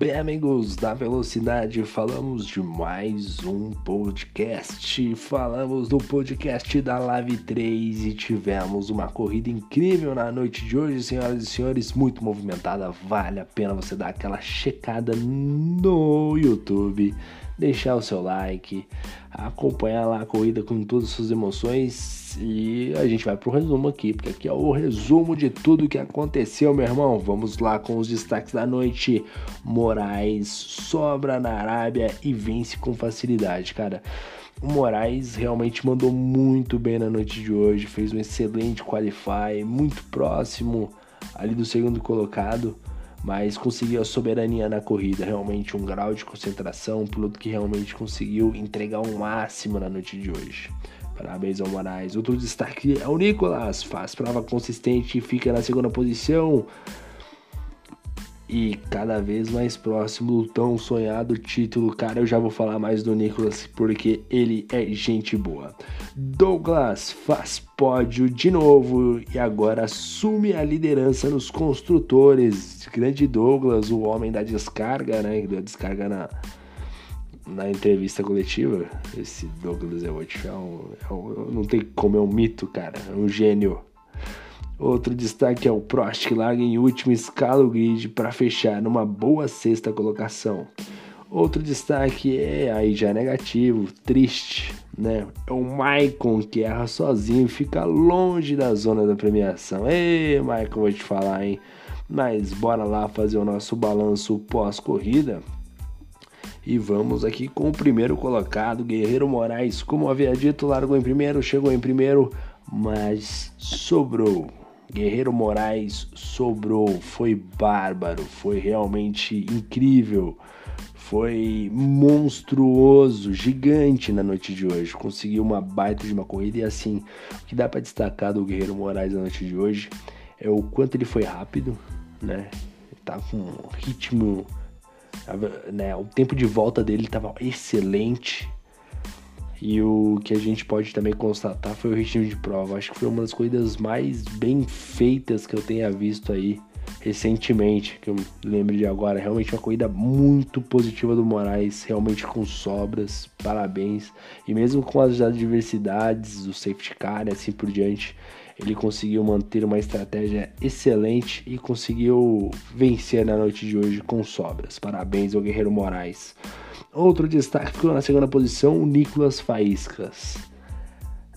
Bem, amigos da Velocidade, falamos de mais um podcast. Falamos do podcast da Live 3 e tivemos uma corrida incrível na noite de hoje, senhoras e senhores, muito movimentada. Vale a pena você dar aquela checada no YouTube deixar o seu like, acompanhar lá a corrida com todas as suas emoções e a gente vai pro resumo aqui, porque aqui é o resumo de tudo que aconteceu, meu irmão. Vamos lá com os destaques da noite. Moraes sobra na Arábia e vence com facilidade, cara. O Moraes realmente mandou muito bem na noite de hoje, fez um excelente qualify, muito próximo ali do segundo colocado mas conseguiu a soberania na corrida, realmente um grau de concentração, um piloto que realmente conseguiu entregar o um máximo na noite de hoje. Parabéns ao Moraes. Outro destaque é o Nicolas, faz prova consistente e fica na segunda posição e cada vez mais próximo do tão sonhado título. Cara, eu já vou falar mais do Nicolas porque ele é gente boa. Douglas faz pódio de novo e agora assume a liderança nos construtores. Grande Douglas, o homem da descarga, né? Da descarga na, na entrevista coletiva. Esse Douglas é, um, é um, não tem como, é um mito, cara. É um gênio. Outro destaque é o Prost, que larga em último escala o grid para fechar numa boa sexta colocação. Outro destaque é aí já negativo, triste, né? É o Maicon que erra sozinho e fica longe da zona da premiação. Ei, Maicon, vou te falar, hein? Mas bora lá fazer o nosso balanço pós-corrida. E vamos aqui com o primeiro colocado, Guerreiro Moraes. Como havia dito, largou em primeiro, chegou em primeiro, mas sobrou. Guerreiro Moraes sobrou, foi bárbaro, foi realmente incrível, foi monstruoso, gigante na noite de hoje. Conseguiu uma baita de uma corrida e assim, o que dá para destacar do Guerreiro Moraes na noite de hoje é o quanto ele foi rápido, né? Tá com um ritmo, né? O tempo de volta dele estava excelente e o que a gente pode também constatar foi o ritmo de prova. Acho que foi uma das corridas mais bem feitas que eu tenha visto aí recentemente, que eu lembro de agora. Realmente uma corrida muito positiva do Moraes, realmente com sobras, parabéns. E mesmo com as adversidades, o safety car e assim por diante, ele conseguiu manter uma estratégia excelente e conseguiu vencer na noite de hoje com sobras. Parabéns ao Guerreiro Moraes. Outro destaque ficou na segunda posição, o Nicolas Faíscas.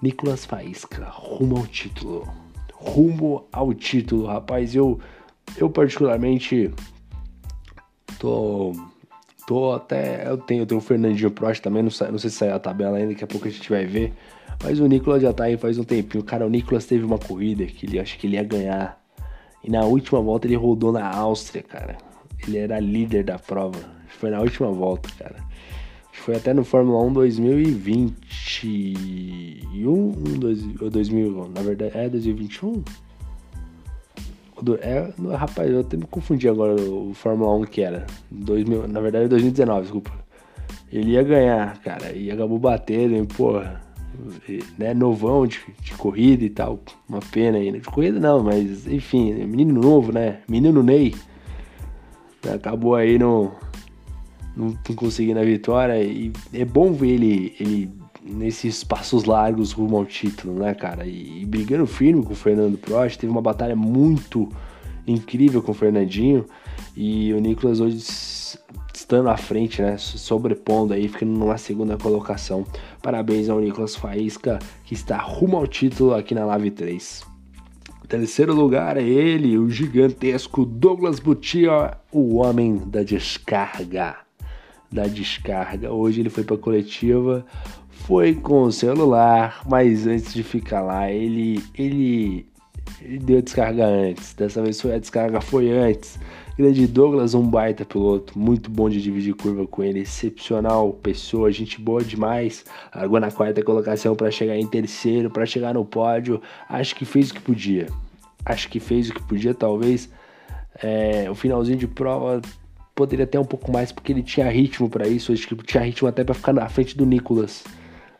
Nicolas Faísca, rumo ao título. Rumo ao título, rapaz. Eu, eu particularmente tô, tô até. Eu tenho, eu tenho o Fernandinho Prost também, não, não sei se saiu a tabela ainda, daqui a pouco a gente vai ver. Mas o Nicolas já tá aí faz um tempinho. Cara, o Nicolas teve uma corrida que ele acho que ele ia ganhar. E na última volta ele rodou na Áustria, cara. Ele era líder da prova foi na última volta, cara. Foi até no Fórmula 1 2021 ou 2000, na verdade é 2021? É, rapaz, eu até me confundi agora o Fórmula 1 que era. 2000, na verdade é 2019, desculpa. Ele ia ganhar, cara, e acabou batendo, hein, porra. Né, novão de, de corrida e tal. Uma pena né? De corrida não, mas enfim, menino novo, né? Menino Ney. Acabou aí no, não, não conseguindo a vitória. E é bom ver ele, ele nesses passos largos rumo ao título, né, cara? E, e, brigando firme com o Fernando Prost. Teve uma batalha muito incrível com o Fernandinho. E o Nicolas hoje estando à frente, né? Sobrepondo aí, ficando numa segunda colocação. Parabéns ao Nicolas Faísca, que está rumo ao título aqui na Live 3. Terceiro lugar é ele, o gigantesco Douglas Butia, o homem da descarga da descarga. Hoje ele foi para coletiva, foi com o celular, mas antes de ficar lá, ele ele, ele deu a descarga antes. Dessa vez foi a descarga foi antes. Grande Douglas, um baita piloto, muito bom de dividir curva com ele, excepcional pessoa, gente boa demais. Largou na quarta colocação para chegar em terceiro, para chegar no pódio. Acho que fez o que podia. Acho que fez o que podia, talvez. É, o finalzinho de prova poderia ter um pouco mais, porque ele tinha ritmo para isso, acho que tinha ritmo até para ficar na frente do Nicolas.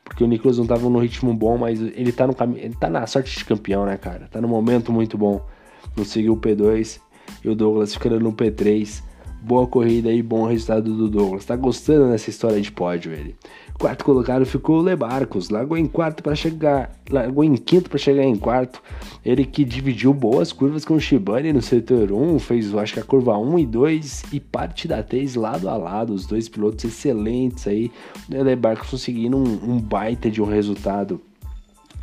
Porque o Nicolas não tava no ritmo bom, mas ele tá no caminho, ele tá na sorte de campeão, né, cara? Tá no momento muito bom. Conseguiu o P2 e o Douglas ficando no P3. Boa corrida e bom resultado do Douglas. Tá gostando dessa história de pódio ele. Quarto colocado ficou o Lebarcos, largou em quarto para chegar, largou em quinto para chegar em quarto. Ele que dividiu boas curvas com o Shibane no setor 1, fez acho que a curva 1 e 2 e parte da 3 lado a lado, os dois pilotos excelentes aí. O Lebarcos conseguindo um, um baita de um resultado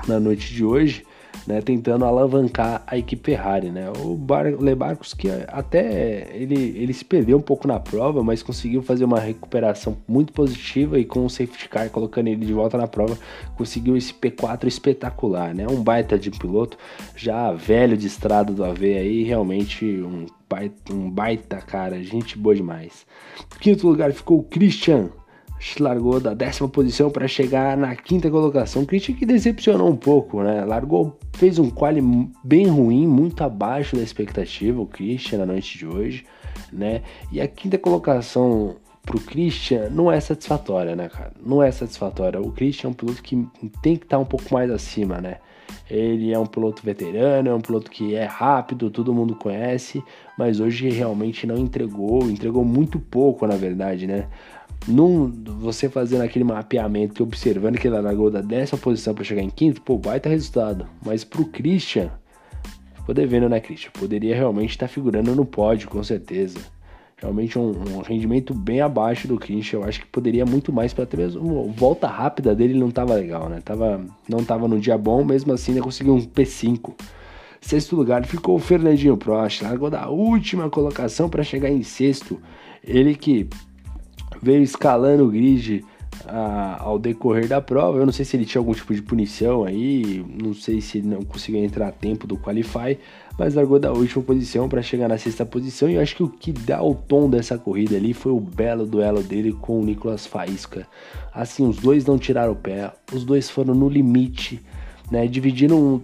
na noite de hoje né, tentando alavancar a equipe Ferrari, né? O, Bar Lebarcos que até ele, ele se perdeu um pouco na prova, mas conseguiu fazer uma recuperação muito positiva e com o safety car colocando ele de volta na prova, conseguiu esse P4 espetacular, né? Um baita de piloto, já velho de estrada do AV aí, realmente um baita, um baita cara, gente boa demais. Quinto lugar ficou o Christian largou da décima posição para chegar na quinta colocação. Christian que decepcionou um pouco, né? Largou, fez um quali bem ruim, muito abaixo da expectativa, o Christian na noite de hoje, né? E a quinta colocação pro Christian não é satisfatória, né, cara? Não é satisfatória. O Christian é um piloto que tem que estar tá um pouco mais acima, né? Ele é um piloto veterano, é um piloto que é rápido, todo mundo conhece, mas hoje realmente não entregou, entregou muito pouco, na verdade, né? Num, você fazendo aquele mapeamento e observando que ele largou da décima posição para chegar em quinto, pô, baita resultado. Mas pro Christian, ficou devendo, né, Christian? Poderia realmente estar tá figurando no pódio, com certeza. Realmente um, um, rendimento bem abaixo do Christian. Eu acho que poderia muito mais para até mesmo. Volta rápida dele não tava legal, né? Tava, não tava no dia bom, mesmo assim ainda conseguiu um P5. Sexto lugar ficou o Fernandinho Prost, largou da última colocação para chegar em sexto. Ele que veio escalando o grid a, ao decorrer da prova. Eu não sei se ele tinha algum tipo de punição aí, não sei se ele não conseguiu entrar a tempo do Qualify, mas largou da última posição para chegar na sexta posição. E eu acho que o que dá o tom dessa corrida ali foi o belo duelo dele com o Nicolas Faísca. Assim, os dois não tiraram o pé, os dois foram no limite né, dividiram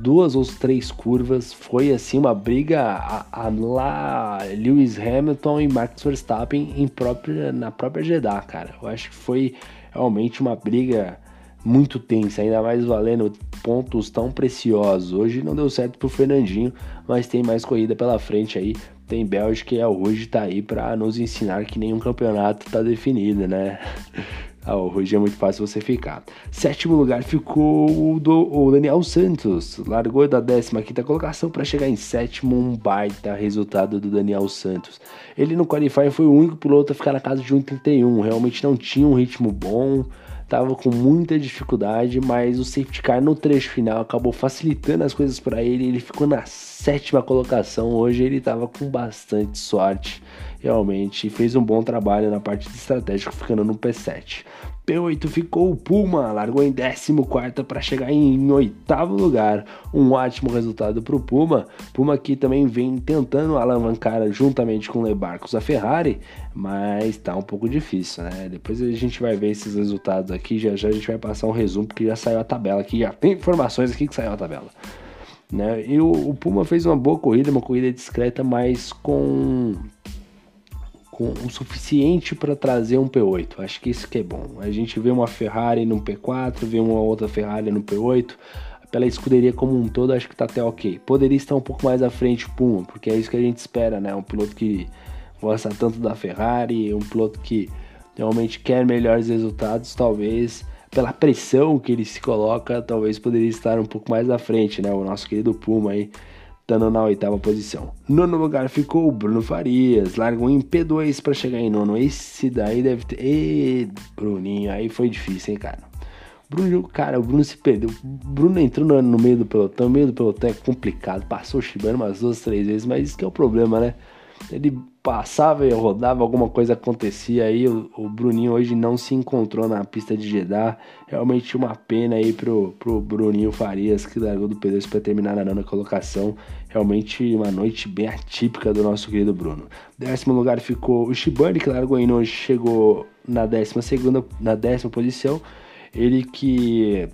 duas ou três curvas, foi assim uma briga a, a lá Lewis Hamilton e Max Verstappen em própria, na própria Jeddah, cara. Eu acho que foi realmente uma briga muito tensa, ainda mais valendo pontos tão preciosos. Hoje não deu certo pro Fernandinho, mas tem mais corrida pela frente aí. Tem Bélgica e a hoje tá aí para nos ensinar que nenhum campeonato tá definido, né? Hoje é muito fácil você ficar. Sétimo lugar ficou o, do, o Daniel Santos. Largou da 15 colocação para chegar em sétimo. Um baita resultado do Daniel Santos. Ele no Qualify foi o único piloto a ficar na casa de 1,31. Realmente não tinha um ritmo bom. Tava com muita dificuldade, mas o safety car no trecho final acabou facilitando as coisas para ele. Ele ficou na sétima colocação. Hoje ele estava com bastante sorte realmente fez um bom trabalho na parte de estratégico, ficando no P7. P8 ficou o Puma, largou em 14 para chegar em oitavo lugar. Um ótimo resultado para o Puma. Puma que também vem tentando alavancar juntamente com Lebarcos a Ferrari, mas está um pouco difícil, né? Depois a gente vai ver esses resultados aqui. Já já a gente vai passar um resumo, porque já saiu a tabela aqui, já tem informações aqui que saiu a tabela. Né? E o, o Puma fez uma boa corrida, uma corrida discreta, mas com com o suficiente para trazer um P8. Acho que isso que é bom. A gente vê uma Ferrari no P4, vê uma outra Ferrari no P8. Pela escuderia como um todo, acho que tá até ok. Poderia estar um pouco mais à frente Puma, porque é isso que a gente espera, né? Um piloto que gosta tanto da Ferrari, um piloto que realmente quer melhores resultados, talvez pela pressão que ele se coloca, talvez poderia estar um pouco mais à frente, né? O nosso querido Puma aí estando na oitava posição. Nono lugar ficou o Bruno Farias, largou em P2 para chegar em nono. Esse daí deve ter. Ê, Bruninho, aí foi difícil, hein, cara. Bruno, cara, o Bruno se perdeu. Bruno entrou no, meio do pelotão. Meio do pelotão é complicado. Passou o Shibano umas duas, três vezes, mas isso que é o problema, né? Ele passava e rodava, alguma coisa acontecia aí. O, o, Bruninho hoje não se encontrou na pista de Jeddah. Realmente uma pena aí pro, pro Bruninho Farias, que largou do P2 para terminar na nona colocação. Realmente uma noite bem atípica do nosso querido Bruno. Décimo lugar ficou o Shibani, que largou em hoje, chegou na décima segunda, na décima posição. Ele que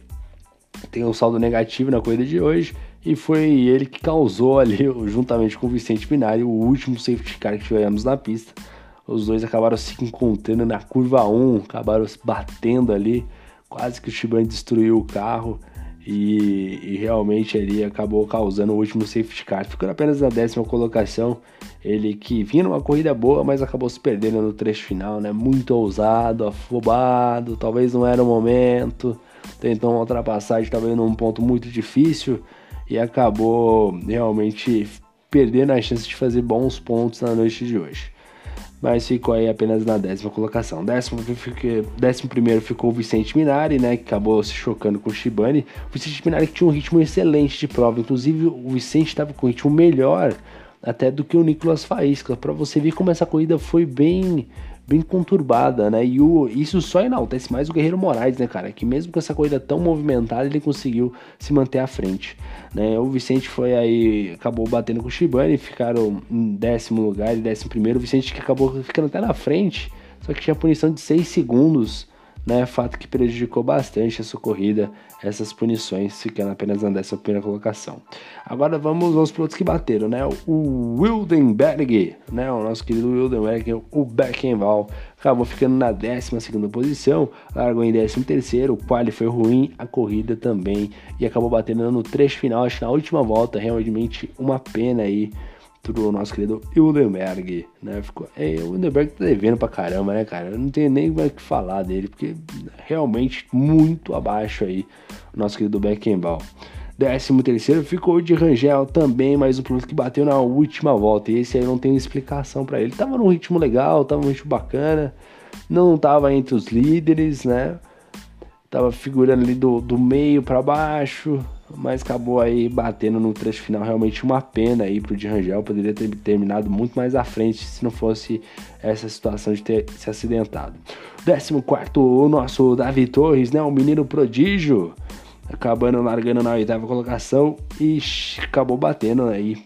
tem um saldo negativo na corrida de hoje e foi ele que causou ali, juntamente com o Vicente Minari, o último safety car que tivemos na pista. Os dois acabaram se encontrando na curva 1, acabaram batendo ali, quase que o Shibane destruiu o carro. e, e, realmente ele acabou causando o último safety car, ficando apenas na décima colocação. Ele que vinha numa corrida boa, mas acabou se perdendo no trecho final, né? Muito ousado, afobado, talvez não era o momento. Tentou uma ultrapassagem, talvez num ponto muito difícil e acabou realmente perdendo a chance de fazer bons pontos na noite de hoje mas ficou aí apenas na décima colocação. Décimo, décimo primeiro ficou o Vicente Minari, né, que acabou se chocando com o Shibane. O Vicente Minari que tinha um ritmo excelente de prova, inclusive o Vicente estava com um ritmo melhor até do que o Nicolas Faísca, para você ver como essa corrida foi bem bem conturbada, né? E o, isso só enaltece mais o Guerreiro Moraes, né, cara? Que mesmo com essa corrida tão movimentada, ele conseguiu se manter à frente. Né? O Vicente foi aí, acabou batendo com o Shibane, ficaram em décimo lugar e décimo primeiro. O Vicente que acabou ficando até na frente, só que tinha punição de 6 segundos né? Fato que prejudicou bastante a sua corrida, essas punições, ficando apenas na 11 colocação. Agora vamos aos pilotos que bateram, né? O Wildenberg, né? O nosso querido Wildenberg, o Beckenval, acabou ficando na 12 posição, largou em 13, o quali foi ruim, a corrida também, e acabou batendo no trecho final, acho que na última volta, realmente uma pena aí do nosso querido Hildenberg, né? Ficou, é, o Hildenberg tá devendo pra caramba, né, cara? Eu não tenho nem o que falar dele, porque realmente muito abaixo aí o nosso querido Beckenbauer. Décimo terceiro ficou de Rangel também, mas o piloto que bateu na última volta. E esse aí não tem explicação para ele. Tava num ritmo legal, tava num ritmo bacana, não tava entre os líderes, né? Tava figurando ali do, do meio para baixo, mas acabou aí batendo no trecho final. Realmente uma pena aí pro de Rangel, poderia ter terminado muito mais à frente se não fosse essa situação de ter se acidentado. 14 o nosso Davi Torres, né, o menino prodígio, acabando largando na oitava colocação e acabou batendo aí,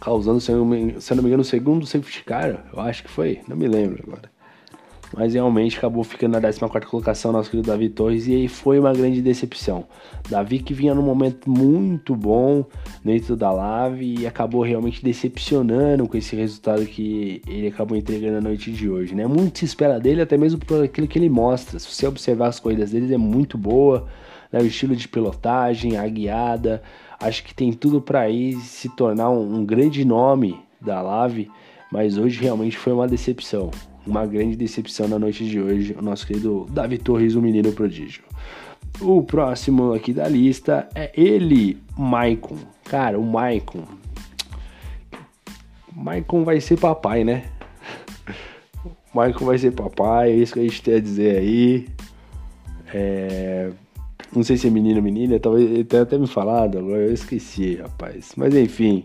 causando, se eu não me engano, o segundo safety car, eu acho que foi, não me lembro agora mas realmente acabou ficando na 14 colocação nosso querido Davi Torres e aí foi uma grande decepção. Davi que vinha num momento muito bom dentro da Lave e acabou realmente decepcionando com esse resultado que ele acabou entregando na noite de hoje, né? Muito se espera dele, até mesmo por aquilo que ele mostra. Se você observar as corridas dele, é muito boa, né? o estilo de pilotagem, a guiada, acho que tem tudo para ir se tornar um, um grande nome da Lave, mas hoje realmente foi uma decepção uma grande decepção na noite de hoje, o nosso querido Davi Torres, o menino prodígio. O próximo aqui da lista é ele, Maicon. Cara, o Maicon. Maicon vai ser papai, né? Maicon vai ser papai, é isso que a gente tem a dizer aí. É... Não sei se é menino ou menina, talvez ele tenha até me falado, agora eu esqueci, rapaz. Mas enfim,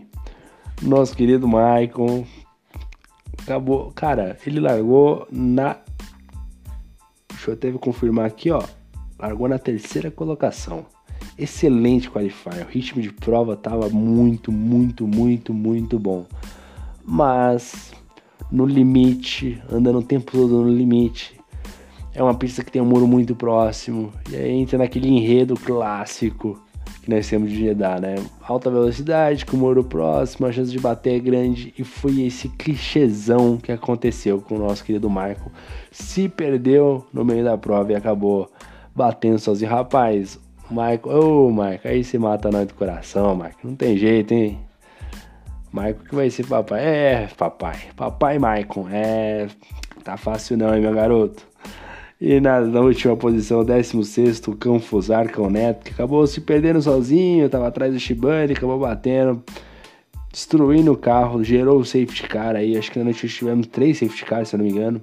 nosso querido Maicon Acabou. Cara, ele largou na. Deixa eu até confirmar aqui, ó. Largou na terceira colocação. Excelente qualifier. O ritmo de prova tava muito, muito, muito, muito bom. Mas no limite, andando o tempo todo no limite. É uma pista que tem um muro muito próximo. E aí entra naquele enredo clássico que nós temos de Jeddah, né? Alta velocidade, com o muro próximo, a chance de bater é grande e foi esse clichêzão que aconteceu com o nosso querido Marco. Se perdeu no meio da prova e acabou batendo sozinho. Rapaz, Marco, ô oh, Marco, aí se mata nós do coração, Marco. Não tem jeito, hein? Marco que vai ser papai. É, papai. Papai Maicon. É. Tá fácil não, hein, meu garoto. E na, na última posição, 16, o Cão Fusar, Cão Neto, que acabou se perdendo sozinho, estava atrás do Shibane, acabou batendo, destruindo o carro, gerou o safety car aí. Acho que na noite tivemos três safety cars, se eu não me engano.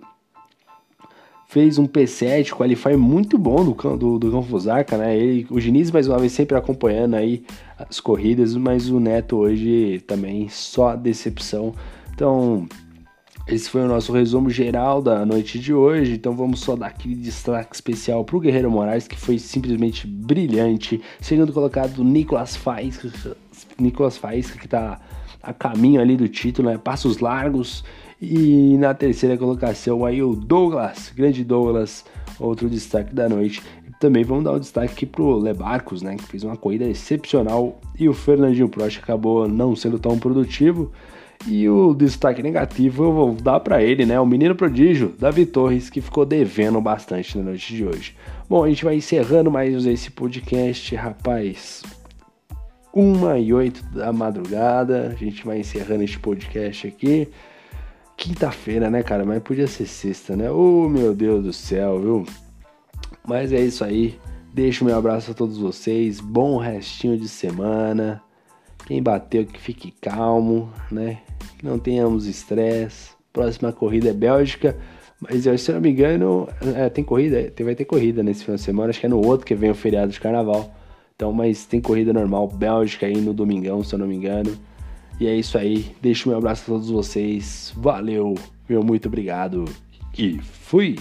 Fez um P7, qualify muito bom do do, do Cão Fusarca, né? Ele, o Diniz, mais uma vez, sempre acompanhando aí as corridas, mas o Neto hoje também só decepção. Então, esse foi o nosso resumo geral da noite de hoje, então vamos só dar aquele destaque especial para o Guerreiro Moraes, que foi simplesmente brilhante. Segundo colocado, Nicolas Faísca, Nicolas Faísca que está a caminho ali do título, né? Passos largos. E na terceira colocação aí o Douglas, grande Douglas, outro destaque da noite. Também vamos dar o um destaque aqui pro Lebarcos, né? Que fez uma corrida excepcional e o Fernandinho Prost acabou não sendo tão produtivo. E o destaque negativo eu vou dar para ele, né? O menino prodígio, Davi Torres, que ficou devendo bastante na noite de hoje. Bom, a gente vai encerrando mais esse podcast, rapaz. Uma e oito da madrugada, a gente vai encerrando este podcast aqui. Quinta-feira, né, cara? Mas podia ser sexta, né? Oh, meu Deus do céu, viu? Mas é isso aí. Deixo meu abraço a todos vocês. Bom restinho de semana. Quem bateu, que fique calmo, né? Que não tenhamos estresse. Próxima corrida é Bélgica. Mas se eu não me engano, é, tem corrida, vai ter corrida nesse final de semana. Acho que é no outro que vem o feriado de carnaval. Então, mas tem corrida normal, Bélgica aí no domingão, se eu não me engano. E é isso aí. Deixo meu abraço a todos vocês. Valeu, meu muito obrigado. E fui!